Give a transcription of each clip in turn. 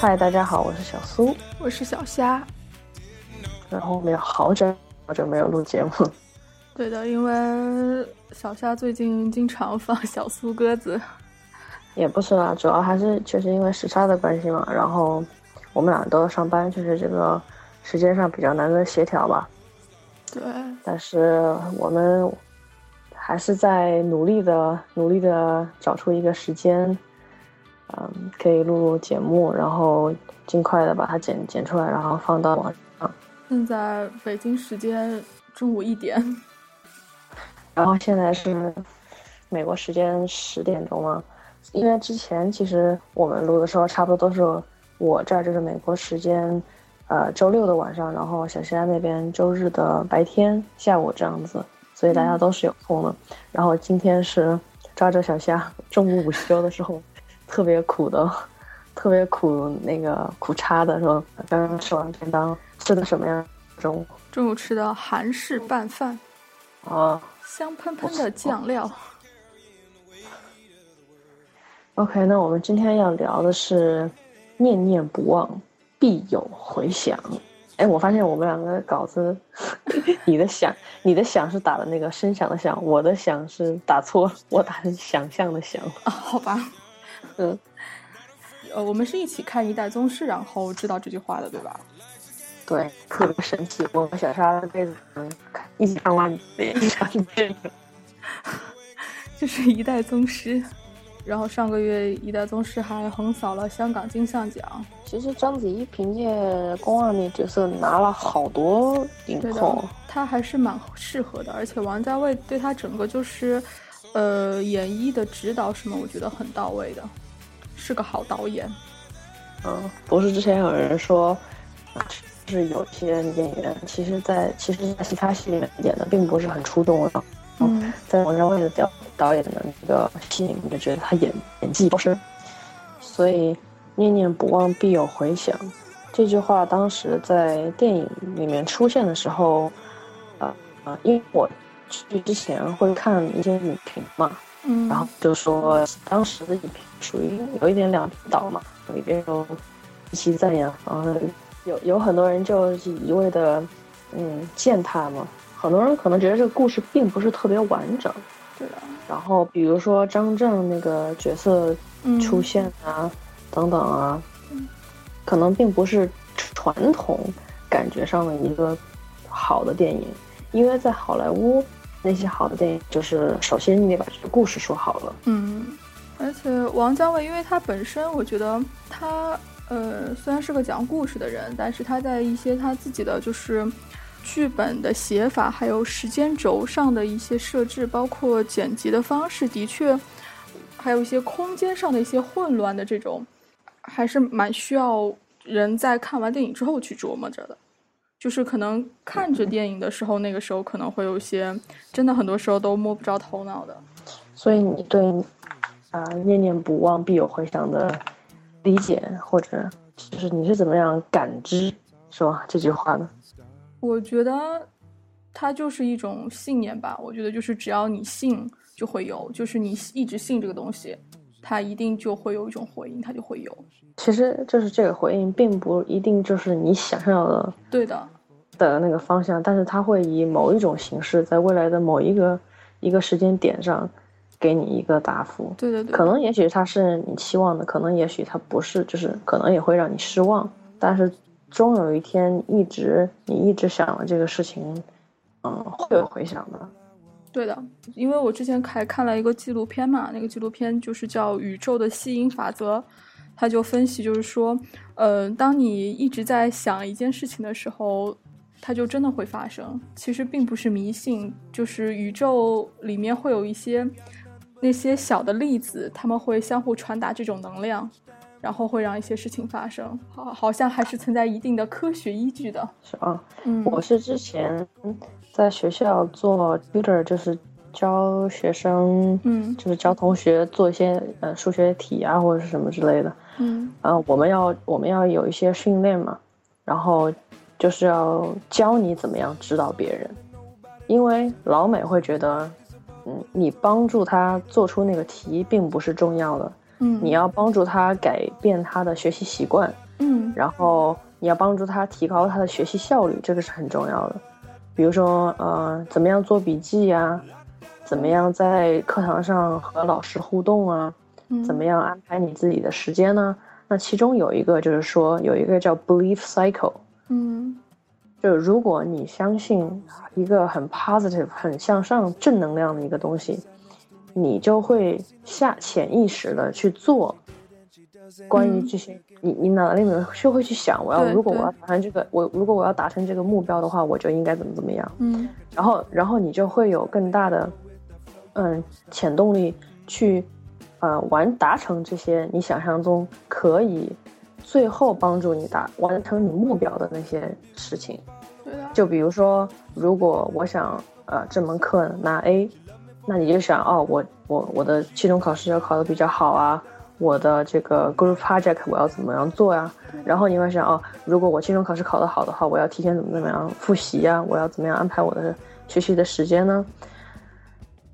嗨，大家好，我是小苏。我是小虾。然后我们有好久好久没有录节目，对的，因为小虾最近经常放小苏鸽子。也不是啦，主要还是确实因为时差的关系嘛。然后我们俩都要上班，就是这个时间上比较难的协调吧。对，但是我们还是在努力的、努力的找出一个时间，嗯，可以录录节目，然后尽快的把它剪剪出来，然后放到网上。现在北京时间中午一点。然后现在是美国时间十点钟嘛，因为之前其实我们录的时候差不多都是我这儿就是美国时间，呃周六的晚上，然后小西安那边周日的白天下午这样子，所以大家都是有空的。然后今天是抓着小虾中午午休的时候，特别苦的，特别苦那个苦叉的说刚刚吃完便当，吃的什么呀？中午中午吃的韩式拌饭，啊。香喷喷的酱料。OK，那我们今天要聊的是“念念不忘，必有回响”。哎，我发现我们两个稿子，你的响，你的响是打的那个声响的响，我的响是打错，我打成想象的想。啊，好吧。嗯，呃，我们是一起看《一代宗师》，然后知道这句话的，对吧？对，特别神奇。我和小沙这辈子嗯一起看完一场电影。就是《一代宗师》，然后上个月《一代宗师》还横扫了香港金像奖。其实章子怡凭借宫二那角色拿了好多影后，，她还是蛮适合的，而且王家卫对她整个就是，呃，演绎的指导什么，我觉得很到位的，是个好导演。嗯，不是之前有人说，就是有些演员其实在，其实，在其他戏里面演的并不是很出众的，嗯，在王家卫的导导演的那个戏里面，就觉得他演演技超深，所以念念不忘必有回响。这句话当时在电影里面出现的时候，呃呃，因为我去之前会看一些影评嘛，嗯，然后就说当时的影评属于有一点两边倒嘛，一边有一起赞扬，然后有有很多人就一味的嗯践踏嘛，很多人可能觉得这个故事并不是特别完整。对的，然后比如说张震那个角色嗯，出现啊，等等啊，可能并不是传统感觉上的一个好的电影，因为在好莱坞那些好的电影，就是首先你得把这个故事说好了。嗯，而且王家卫，因为他本身，我觉得他呃虽然是个讲故事的人，但是他在一些他自己的就是剧本的写法，还有时间轴上的一些设置，包括剪辑的方式，的确还有一些空间上的一些混乱的这种，还是蛮需要人在看完电影之后去琢磨着的。就是可能看着电影的时候，那个时候可能会有一些，真的很多时候都摸不着头脑的。所以你对啊、念念不忘必有回响的理解，或者就是你是怎么样感知是吧这句话呢？我觉得它就是一种信念吧。我觉得就是只要你信，就会有；就是你一直信这个东西，它一定就会有一种回应，它就会有。其实就是这个回应，并不一定就是你想要的对的，的那个方向，但是它会以某一种形式，在未来的某一个一个时间点上，给你一个答复。对对对，可能也许它是你期望的，可能也许它不是，就是可能也会让你失望。但是终有一天，一直你一直想的这个事情，嗯，会有回响的。对的，因为我之前还看了一个纪录片嘛，那个纪录片就是叫《宇宙的吸引法则》，他就分析，就是说，呃，当你一直在想一件事情的时候，它就真的会发生。其实并不是迷信，就是宇宙里面会有一些那些小的粒子，他们会相互传达这种能量，然后会让一些事情发生。好，好像还是存在一定的科学依据的。是啊，嗯，我是之前在学校做 tutor，就是教学生，嗯就是教同学做一些呃数学题啊或者是什么之类的。嗯啊，我们要我们要有一些训练嘛，然后就是要教你怎么样指导别人，因为老美会觉得，嗯，你帮助他做出那个题并不是重要的，嗯，你要帮助他改变他的学习习惯，嗯然后你要帮助他提高他的学习效率，这个是很重要的。比如说，呃，怎么样做笔记呀、怎么样在课堂上和老师互动啊？嗯怎么样安排你自己的时间呢？那其中有一个就是说，有一个叫 belief cycle，嗯就如果你相信一个很 positive、很向上、正能量的一个东西，你就会下潜意识的去做关于这些，你你脑袋里面就会去想，我要如果我要达成这个，我如果我要达成这个目标的话，我就应该怎么怎么样。嗯然后然后你就会有更大的嗯潜动力去呃完达成这些你想象中可以最后帮助你达完成你目标的那些事情。就比如说，如果我想呃这门课拿 A，那你就想哦，我我我的期中考试要考得比较好啊，我的这个 group project 我要怎么样做呀、然后你会想哦，如果我期中考试考得好的话，我要提前怎么怎么样复习呀、我要怎么样安排我的学习的时间呢？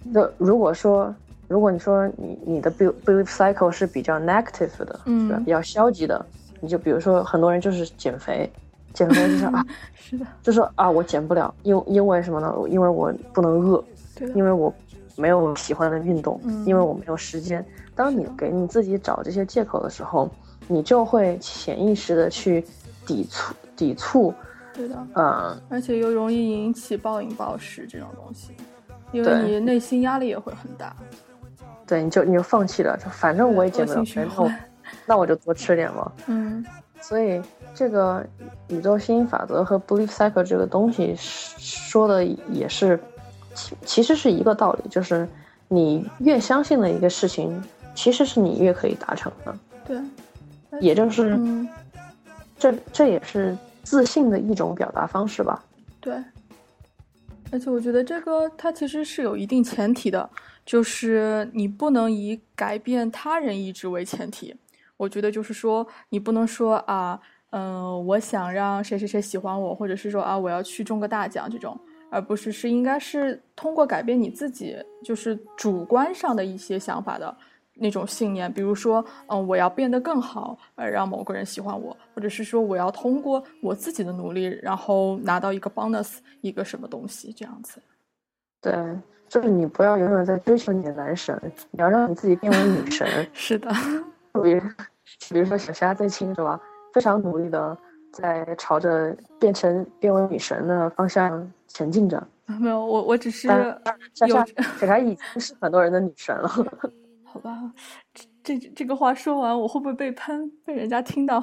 那如果说，如果你说你你的 belief belief cycle 是比较 negative 的，嗯是吧？比较消极的，你就比如说很多人就是减肥，减肥就是啊，是的，就说啊我减不了，因因为什么呢？因为我不能饿，对，因为我没有喜欢的运动，嗯因为我没有时间。当你给你自己找这些借口的时候，你就会潜意识的去抵触抵触，对的。嗯，而且又容易引起暴饮暴食这种东西，因为对你内心压力也会很大。对，你就你就放弃了，就反正我也减不了肥，那我环那我就多吃点嘛。嗯所以这个宇宙吸引法则和 belief cycle 这个东西说的也是，其其实是一个道理，就是你越相信的一个事情，其实是你越可以达成的，对，也就是嗯这这也是自信的一种表达方式吧。对。而且我觉得这个它其实是有一定前提的，就是你不能以改变他人意志为前提。我觉得就是说，你不能说啊，嗯、我想让谁谁谁喜欢我，或者是说啊，我要去中个大奖这种，而不是是应该是通过改变你自己，就是主观上的一些想法的那种信念，比如说，嗯，我要变得更好，呃，让某个人喜欢我，或者是说我要通过我自己的努力，然后拿到一个 bonus，一个什么东西这样子。对，就是你不要永远在追求你的男神，你要让你自己变为女神。是的，比如，比如说小虾最亲是吧，非常努力的在朝着变成变为女神的方向前进着。没有，我我只是有虾小虾已经是很多人的女神了。好吧，这这这个话说完，我会不会被喷，被人家听到？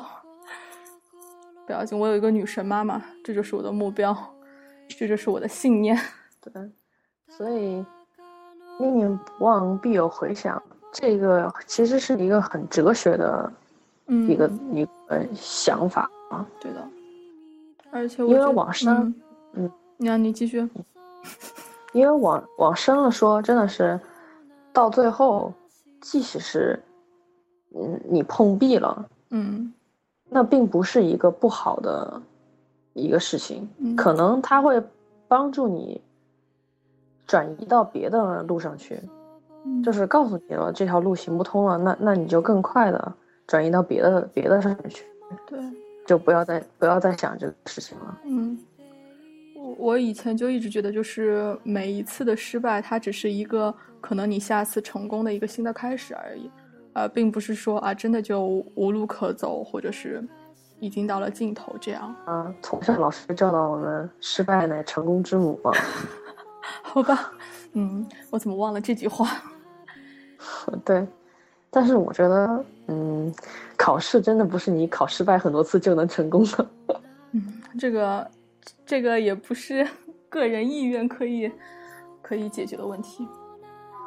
不要紧，我有一个女神妈妈，这就是我的目标，这就是我的信念。对，所以念念不忘必有回响，这个其实是一个很哲学的嗯，一个、一个想法啊。对的，而且我因为往深嗯，嗯。你你继续，因为往往深了说，真的是到最后，即使是嗯你碰壁了，嗯那并不是一个不好的一个事情，嗯。可能它会帮助你转移到别的路上去，嗯，就是告诉你了这条路行不通了，那那你就更快的转移到别的别的上面去，对，就不要再不要再想这个事情了。嗯，我我以前就一直觉得，就是每一次的失败，它只是一个可能你下次成功的一个新的开始而已，呃，并不是说啊真的就无路可走，或者是已经到了尽头这样。啊，从小老师教导我们，失败乃成功之母嘛。好吧，嗯，我怎么忘了这句话？对，但是我觉得，嗯，考试真的不是你考失败很多次就能成功的。嗯，这个这个也不是个人意愿可以可以解决的问题。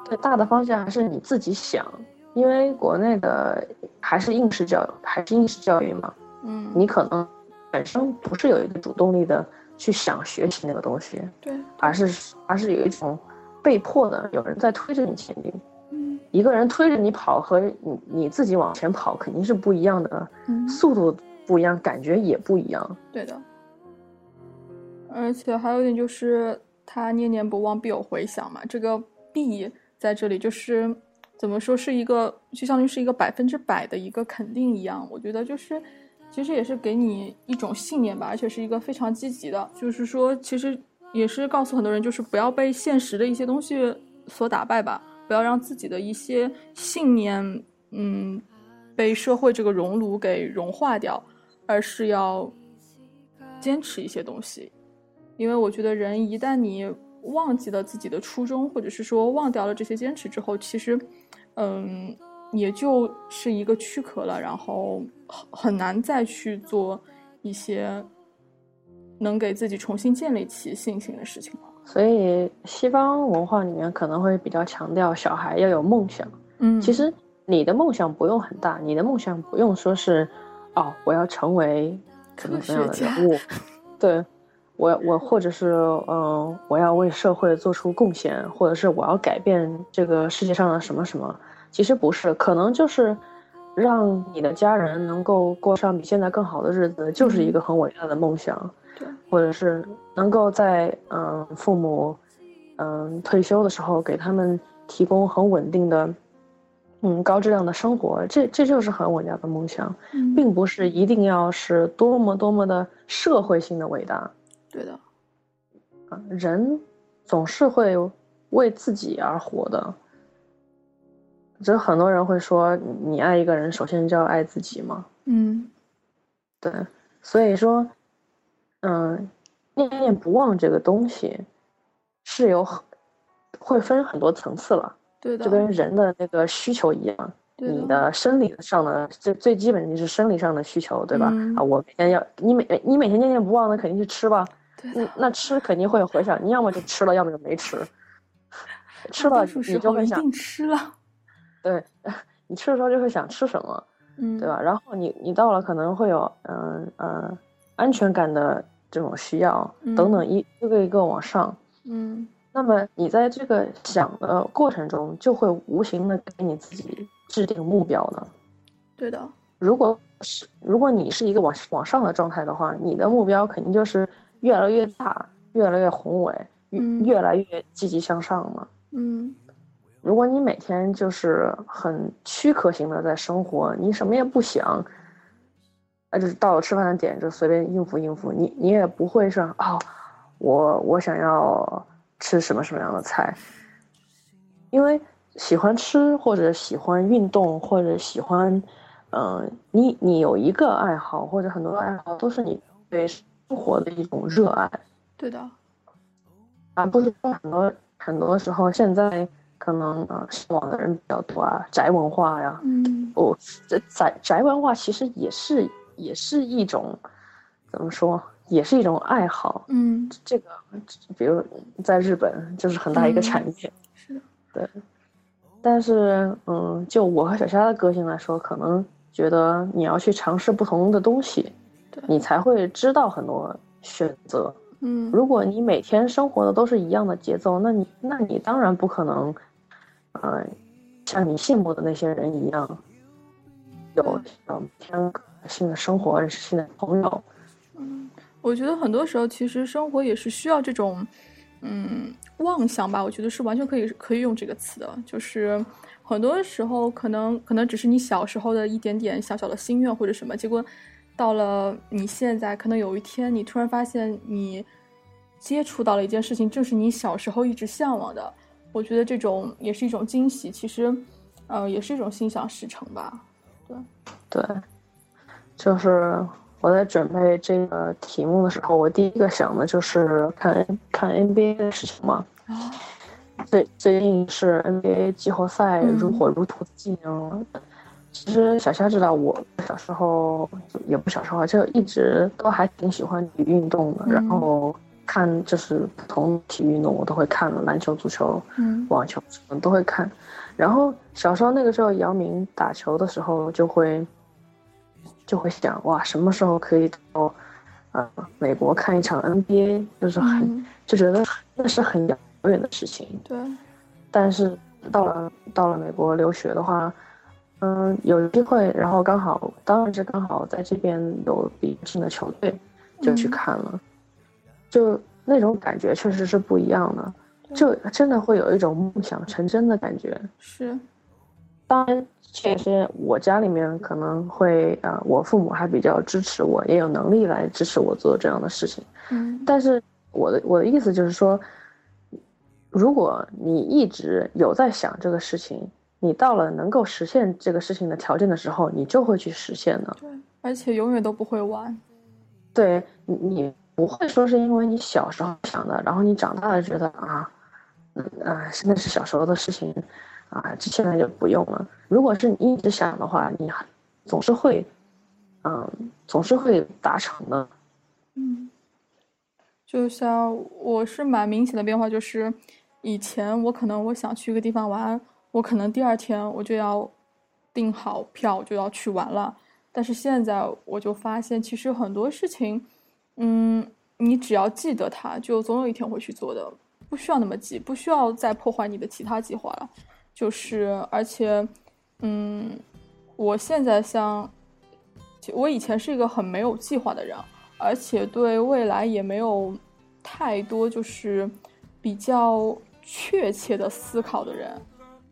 对，大的方向还是你自己想，因为国内的还是应试教育，还是应试教育嘛。嗯，你可能本身不是有一个主动力的去想学习那个东西，对，而是而是有一种被迫的，有人在推着你前进。嗯一个人推着你跑和你你自己往前跑肯定是不一样的，嗯，速度不一样，感觉也不一样。对的。而且还有一点就是，他念念不忘必有回响嘛，这个必在这里就是怎么说是一个，就相当于是一个百分之百的一个肯定一样。我觉得就是，其实也是给你一种信念吧，而且是一个非常积极的，就是说，其实也是告诉很多人，就是不要被现实的一些东西所打败吧，不要让自己的一些信念，嗯，被社会这个熔炉给融化掉，而是要坚持一些东西。因为我觉得人一旦你忘记了自己的初衷，或者是说忘掉了这些坚持之后，其实，嗯，也就是一个躯壳了，然后很很难再去做一些能给自己重新建立起信心的事情了。所以西方文化里面可能会比较强调小孩要有梦想。嗯，其实你的梦想不用很大，你的梦想不用说是，哦，我要成为怎么怎么样的人物，对。我我或者是嗯，我要为社会做出贡献，或者是我要改变这个世界上的什么什么，其实不是，可能就是让你的家人能够过上比现在更好的日子，就是一个很伟大的梦想。对，或者是能够在嗯父母嗯退休的时候给他们提供很稳定的嗯高质量的生活，这这就是很伟大的梦想，嗯并不是一定要是多么多么的社会性的伟大。对的，啊，人总是会为自己而活的。就很多人会说，你爱一个人，首先就要爱自己嘛。嗯对，所以说，嗯，念念不忘这个东西是有很会分很多层次了，对的，就跟人的那个需求一样。对你的生理上的最最基本就是生理上的需求，对吧？嗯啊，我每天要你每你每天念念不忘，的肯定是吃吧。对那吃肯定会有回响，你要么就吃了，要么就没吃。吃了你就会想，吃了，对，你吃的时候就会想吃什么，嗯，对吧？然后你你到了可能会有嗯呃安全感的这种需要等等一一个一个往上。嗯那么你在这个想的过程中，就会无形的给你自己制定目标的。对的，如果是如果你是一个往往上的状态的话，你的目标肯定就是越来越大，越来越宏伟，越嗯越来越积极向上嘛。嗯如果你每天就是很躯壳型的在生活，你什么也不想，啊，就是到了吃饭的点就随便应付应付，你你也不会说哦，我我想要吃什么什么样的菜，因为喜欢吃或者喜欢运动或者喜欢，嗯、你你有一个爱好或者很多爱好都是你对生活的一种热爱，对的，啊不是说很多很多时候现在可能啊上网的人比较多啊，宅文化呀，嗯。哦，这宅宅文化其实也是也是一种怎么说，也是一种爱好。嗯，这个比如在日本就是很大一个产业，是的，对。但是嗯，就我和小虾的个性来说，可能觉得你要去尝试不同的东西对，你才会知道很多选择。嗯如果你每天生活的都是一样的节奏，那你那你当然不可能，呃，像你羡慕的那些人一样，有呃每天新的生活、认识新的朋友。嗯，我觉得很多时候其实生活也是需要这种，嗯，妄想吧。我觉得是完全可以可以用这个词的，就是很多时候可能可能只是你小时候的一点点小小的心愿或者什么，结果到了你现在，可能有一天你突然发现你接触到了一件事情，正是你小时候一直向往的。我觉得这种也是一种惊喜，其实，呃，也是一种心想事成吧。对，就是我在准备这个题目的时候，我第一个想的就是看看 NBA 的事情嘛。啊，最最近是 NBA 季后赛嗯如火如荼的进行了，其实小夏知道，我小时候也不小时候，就一直都还挺喜欢体育运动的。然后看就是不同体育运动，我都会看了，篮球、足球、嗯网球什么都会看。然后小时候那个时候，姚明打球的时候，就会就会想，哇，什么时候可以到呃美国看一场 NBA？就是很、嗯就觉得那是很遥远的事情。对，但是到了到了美国留学的话，嗯，有机会，然后刚好当然是刚好在这边有比较近的球队，就去嗯看了，就那种感觉确实是不一样的，就真的会有一种梦想成真的感觉。是，当然，这也是我家里面可能会呃，我父母还比较支持我，也有能力来支持我做这样的事情。嗯但是我的我的意思就是说，如果你一直有在想这个事情，你到了能够实现这个事情的条件的时候，你就会去实现的。对，而且永远都不会晚。对你，你不会说是因为你小时候想的，然后你长大了觉得啊，嗯啊，现在是小时候的事情，啊，这现在就不用了。如果是你一直想的话，你总是会，嗯，总是会达成的。嗯，就像我是蛮明显的变化，就是以前我可能我想去一个地方玩，我可能第二天我就要订好票就要去玩了。但是现在我就发现，其实很多事情，嗯，你只要记得它，就总有一天会去做的，不需要那么急，不需要再破坏你的其他计划了。就是而且，嗯，我现在像，我以前是一个很没有计划的人。而且对未来也没有太多就是比较确切的思考的人，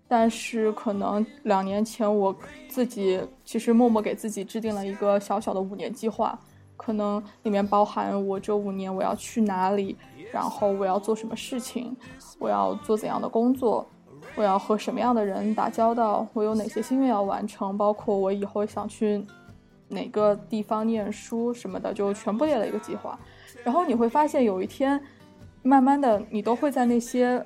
但是可能两年前我自己其实默默给自己制定了一个小小的五年计划，可能里面包含我这五年我要去哪里，然后我要做什么事情，我要做怎样的工作，我要和什么样的人打交道，我有哪些心愿要完成，包括我以后想去。哪个地方念书什么的，就全部列了一个计划。然后你会发现，有一天，慢慢的，你都会在那些，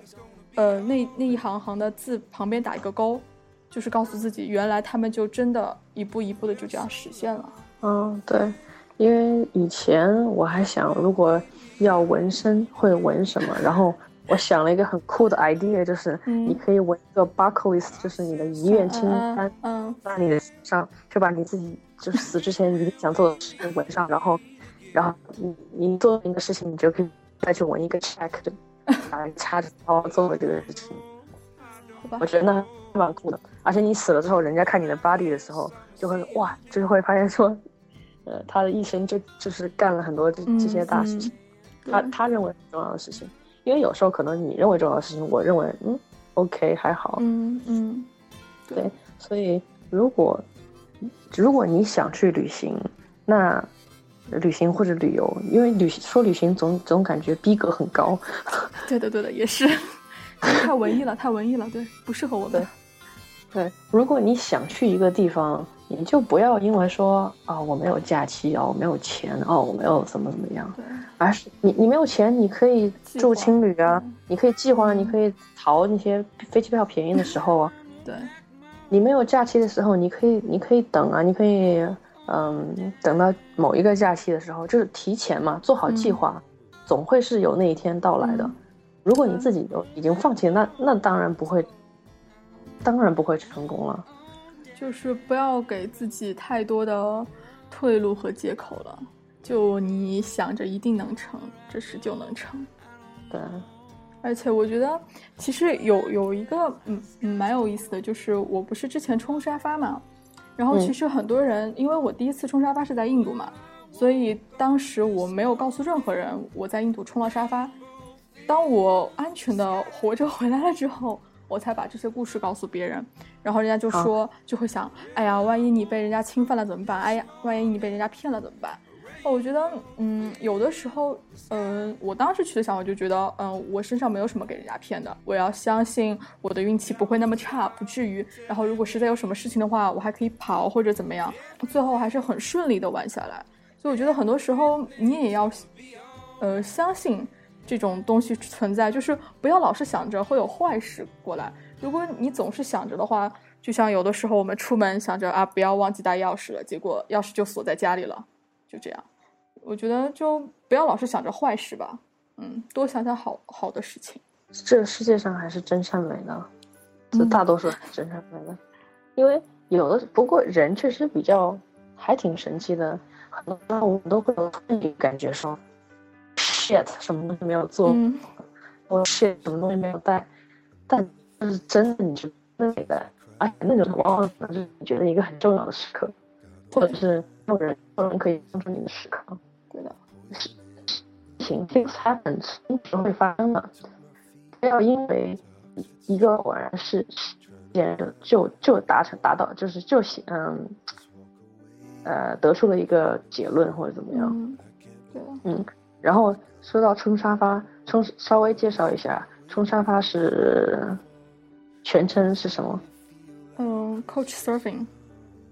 呃，那那一行行的字旁边打一个勾，就是告诉自己，原来他们就真的一步一步的就这样实现了。嗯，对，因为以前我还想，如果要纹身会纹什么，然后我想了一个很酷的 idea，就是嗯。你可以纹一个 bucket list，就是你的遗愿清单，嗯，在你的身上，就把你自己就是死之前一定想做的事情纹上，然后，然后你你做一个事情，你就可以再去纹一个 check，就打一个叉子，然后做了这个事情。我，觉得那蛮酷的，而且你死了之后，人家看你的 body 的时候，就会哇，就是会发现说，呃，他的一生就就是干了很多这嗯这些大事情，他对。他认为很重要的事情，因为有时候可能你认为重要的事情，我认为嗯，OK 还好，嗯嗯，对，所以如果如果你想去旅行，那旅行或者旅游，因为旅说旅行总总感觉逼格很高，对的对的，也是，太文艺了，太文艺了，对，不适合我们。对，如果你想去一个地方，你就不要因为说啊、我没有假期哦，我没有钱哦，我没有怎么怎么样，而是你你没有钱，你可以住青旅啊嗯，你可以计划，你可以淘那些飞机票便宜的时候啊。对，你没有假期的时候，你可以你可以等啊，你可以嗯等到某一个假期的时候，就是提前嘛，做好计划，总会是有那一天到来的。嗯如果你自己都已经放弃，那那当然不会，当然不会成功了。就是不要给自己太多的退路和借口了。就你想着一定能成，这事就能成。对，而且我觉得其实有有一个嗯嗯蛮有意思的，就是我不是之前冲沙发嘛，然后嗯其实很多人、因为我第一次冲沙发是在印度嘛，所以当时我没有告诉任何人我在印度冲了沙发。当我安全的活着回来了之后，我才把这些故事告诉别人，然后人家就说就会想，哎呀，万一你被人家侵犯了怎么办？哎呀，万一你被人家骗了怎么办？我觉得，嗯，有的时候，嗯、我当时去的想法就觉得，嗯、我身上没有什么给人家骗的，我要相信我的运气不会那么差，不至于。然后如果实在有什么事情的话，我还可以跑或者怎么样，最后还是很顺利的玩下来。所以我觉得很多时候你也要，呃，相信这种东西存在，就是不要老是想着会有坏事过来。如果你总是想着的话，就像有的时候我们出门想着啊不要忘记带钥匙了，结果钥匙就锁在家里了，就这样。我觉得就不要老是想着坏事吧，嗯，多想想好好的事情。这个世界上还是真善美的，这大多数是真善美的，因为有的不过人确实比较还挺神奇的，很多我们都会有自己感觉说，shit 什么东西没有做，嗯。我 shit 什么东西没有带，但是真的你是真的没带，而且那种往往可能是你觉得一个很重要的时刻，或者是没有人没有人可以帮助你的时刻。对的，事情 things happen 总是会发生的，不要因为一个偶然事件就就达成达到就是就写嗯呃得出了一个结论或者怎么样。嗯，对，嗯，然后说到冲沙发，冲稍微介绍一下，冲沙发是全称是什么嗯 Couch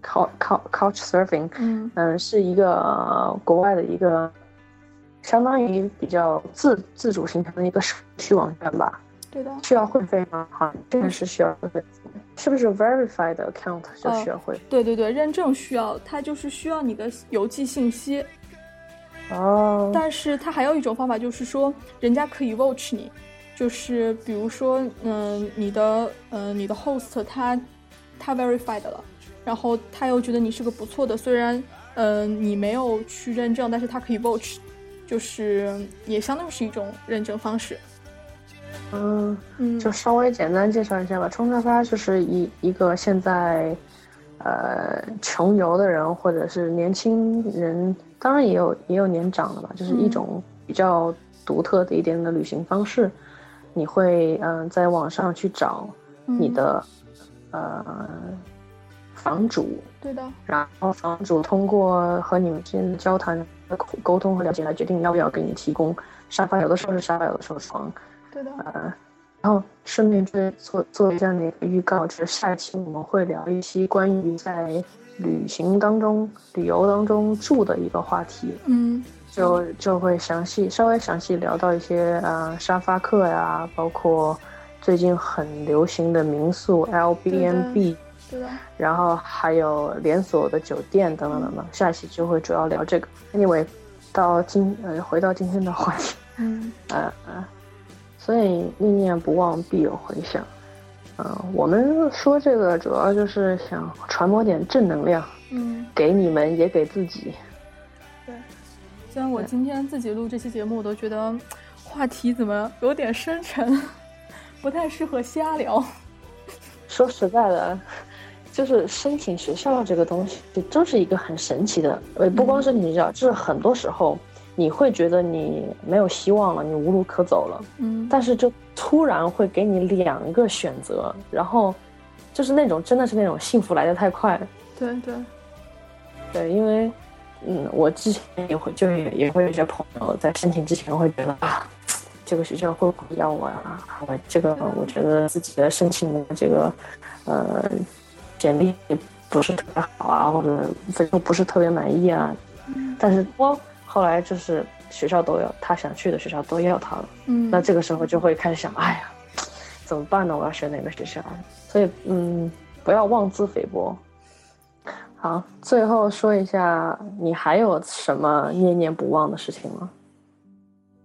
Couch Surfing，嗯嗯，是一个、呃国外的一个相当于比较自自主形成的一个社区网站吧。对的，需要会费吗？好像这个是需要会费，是不是 verified account 就需要会？对对对，认证需要，它就是需要你的邮寄信息，哦，但是它还有一种方法，就是说人家可以 watch 你，就是比如说，嗯、你的嗯、你的 host 他他 verified 了，然后他又觉得你是个不错的，虽然嗯、你没有去认证，但是他可以 watch，就是也相当于是一种认证方式。嗯，嗯，就稍微简单介绍一下吧。冲沙发就是一一个现在，呃，穷游的人或者是年轻人，当然也有也有年长的吧，就是一嗯种比较独特的一点的旅行方式。你会嗯、呃在网上去找你嗯的、呃房主，对的，然后房主通过和你们之间的交谈、沟通和了解来决定要不要给你提供沙发，有的时候是沙发，有的时候是床。对的，呃，然后顺便就做做一下那个预告，就是下一期我们会聊一期关于在旅行当中、旅游当中住的一个话题，嗯就就会详细稍微详细聊到一些呃沙发客呀，包括最近很流行的民宿 Airbnb，对的，然后还有连锁的酒店等等等等。下一期就会主要聊这个。Anyway，到今呃回到今天的话题。嗯呃 呃，所以念念不忘必有回响。嗯、我们说这个主要就是想传播点正能量，嗯，给你们也给自己。对。虽然我今天自己录这期节目，我都觉得话题怎么有点深沉，不太适合瞎聊。说实在的，就是申请学校这个东西，就真是一个很神奇的。呃，不光是你知道，就是很多时候你会觉得你没有希望了，你无路可走了，嗯，但是就突然会给你两个选择，然后就是那种真的是那种幸福来的太快。对对，对，因为，嗯，我之前也会就也也会有一些朋友在申请之前会觉得啊，这个学校会不会要我呀？我这个我觉得自己的申请的这个，呃，简历不是特别好啊，或者分数不是特别满意啊。但是我后来就是学校都要他想去的学校都要他了，嗯，那这个时候就会开始想，哎呀，怎么办呢？我要选哪个学校？所以，嗯，不要妄自菲薄。好，最后说一下，你还有什么念念不忘的事情吗？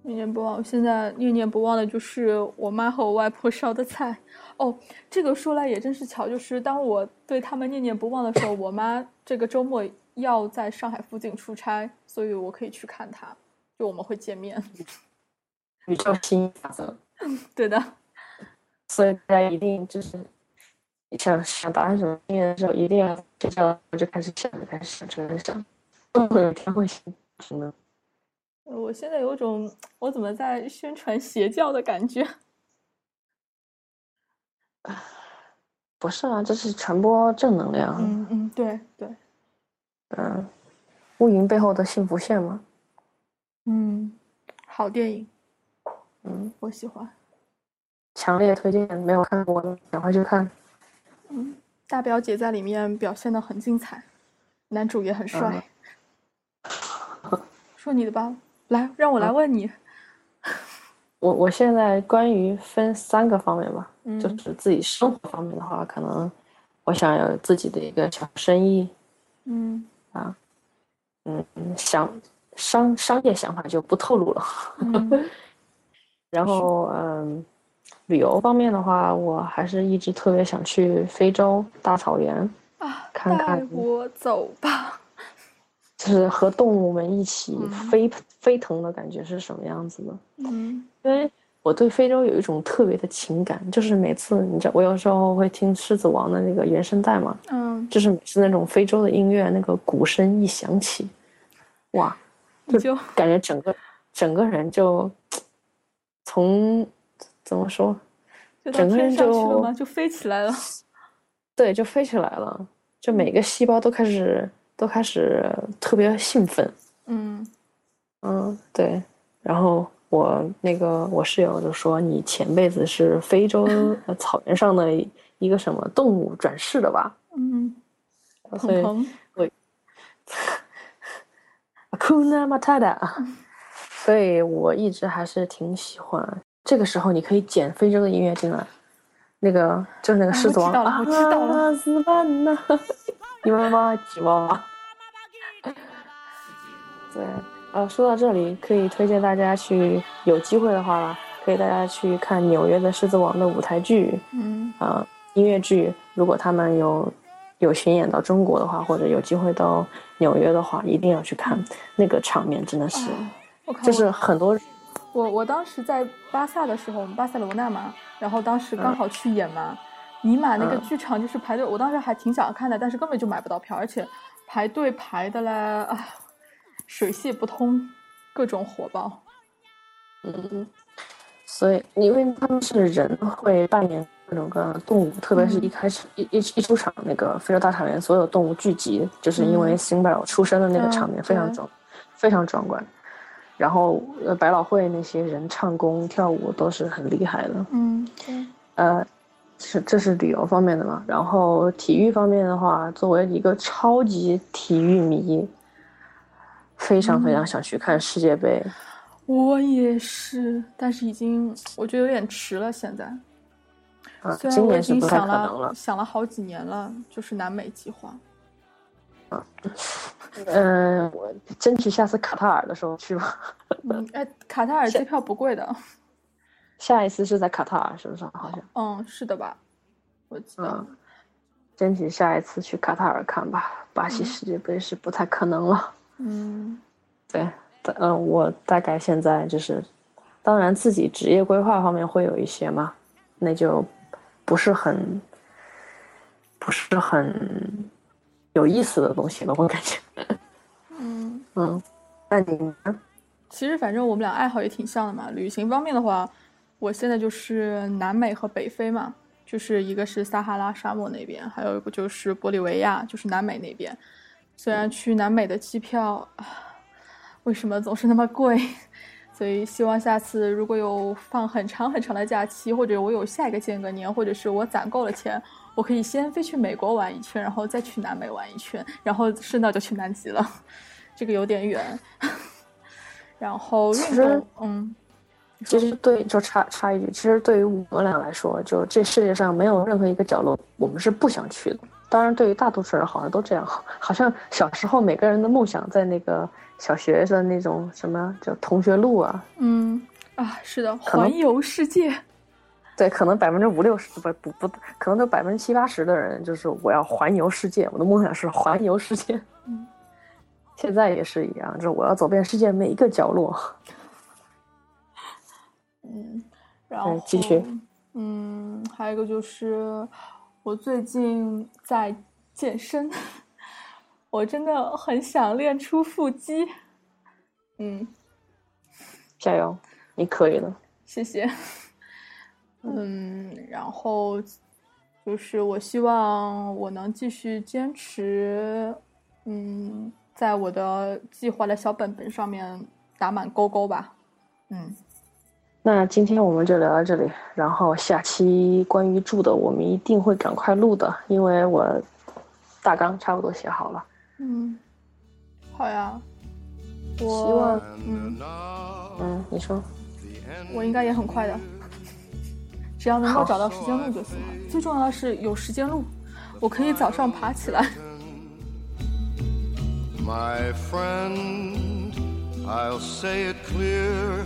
念念不忘，我现在念念不忘的就是我妈和我外婆烧的菜。哦，这个说来也真是巧，就是当我对他们念念不忘的时候，我妈这个周末要在上海附近出差，所以我可以去看他，就我们会见面。宇宙吸引法则，对的，所以大家一定就是想想答案什么念的时候，一定要睡觉的时候就开始想，就开始想，就开始想，会不会有一天会醒呢？呃我现在有种我怎么在宣传邪教的感觉。不是啊，这是传播正能量。嗯嗯，对对，嗯，乌云背后的幸福线吗？嗯，好电影，嗯，我喜欢。强烈推荐，没有看过的赶快去看。嗯，大表姐在里面表现的很精彩，男主也很帅。说你的吧，来，让我来问你。我我现在关于分三个方面吧，嗯就是自己生活方面的话，可能我想有自己的一个小生意，嗯嗯，想商商业想法就不透露了。嗯 然后，嗯，旅游方面的话，我还是一直特别想去非洲大草原，啊，看看带我走吧。就是和动物们一起嗯飞、飞腾的感觉是什么样子的。嗯因为我对非洲有一种特别的情感，就是每次你知道，我有时候会听《狮子王》的那个原声带嘛，嗯，就是每次那种非洲的音乐，那个鼓声一响起，哇，就感觉整个整个人就从怎么说，整个人就？就飞起来了。对，就飞起来了，就每个细胞都开始都开始特别兴奋，嗯嗯，对。然后我那个我室友就说，你前辈子是非洲呃 草原上的一个什么动物转世的吧？嗯，所以鹏鹏，Akuna Matata，所以我一直还是挺喜欢。这个时候你可以剪非洲的音乐进来，那个就是那个啊狮子王我知道了我知道了你们妈几娃娃。对，呃，说到这里，可以推荐大家去，有机会的话，可以大家去看纽约的狮子王的舞台剧，嗯啊、音乐剧，如果他们有有巡演到中国的话，或者有机会到纽约的话，一定要去看那个场面，真的是，啊，就是很多我我当时在巴萨的时候，我们巴塞罗那嘛，然后当时刚好去演嘛，尼玛那个嗯剧场就是排队，我当时还挺想看的，但是根本就买不到票，而且排队排的嘞，啊，水泄不通，各种火爆。嗯，所以因为他们是人会扮演各种各样的动物，特别是一开始、一一一出场那个非洲大草原所有动物聚集，就是因为嗯辛巴尔出生的那个嗯场面非常对壮，非常壮观。然后呃，百老汇那些人唱功跳舞都是很厉害的。嗯，对，呃，是这是旅游方面的嘛。然后体育方面的话，作为一个超级体育迷，非常非常嗯想去看世界杯。我也是，但是已经我觉得有点迟了，现在。啊，虽然我已今年是不太经想可能了。想了好几年了，就是南美计划。嗯、我争取下次卡塔尔的时候去吧。嗯，哎，卡塔尔机票不贵的。下一次是在卡塔尔，是不是？好像，嗯，是的吧？我记得。嗯，争取下一次去卡塔尔看吧。巴西嗯世界杯是不太可能了。嗯对，嗯、我大概现在就是，当然自己职业规划方面会有一些嘛，那就不是很，不是很有意思的东西了，我感觉。嗯，嗯，那你呢？其实反正我们俩爱好也挺像的嘛。旅行方面的话，我现在就是南美和北非嘛，就是一个是撒哈拉沙漠那边，还有一个就是玻利维亚，就是南美那边。虽然去南美的机票，啊为什么总是那么贵？所以希望下次如果有放很长很长的假期，或者我有下一个间隔年，或者是我攒够了钱，我可以先飞去美国玩一圈，然后再去南美玩一圈，然后顺道就去南极了。这个有点远。然后运其实动，嗯，其实对，就插插一句，其实对于我们俩来说，就这世界上没有任何一个角落我们是不想去的。当然，对于大多数人好像都这样，好像小时候每个人的梦想在那个小学的那种什么叫同学录啊，嗯啊，是的，环游世界。对，可能百分之五六十不不不，可能都百分之七八十的人就是我要环游世界，我的梦想是环游世界。嗯，现在也是一样，就是我要走遍世界每一个角落。嗯，然后继续。嗯，还有一个就是我最近在健身，我真的很想练出腹肌。嗯，加油，你可以的。谢谢。嗯，然后就是我希望我能继续坚持，嗯，在我的计划的小本本上面打满勾勾吧。嗯，那今天我们就聊到这里，然后下期关于住的我们一定会赶快录的，因为我大纲差不多写好了。嗯，好呀。我希我望嗯，嗯，你说，我应该也很快的，只要能够找到时间录就行了。最重要的是有时间录。我可以早上爬起来。My friend, I'll say it clear.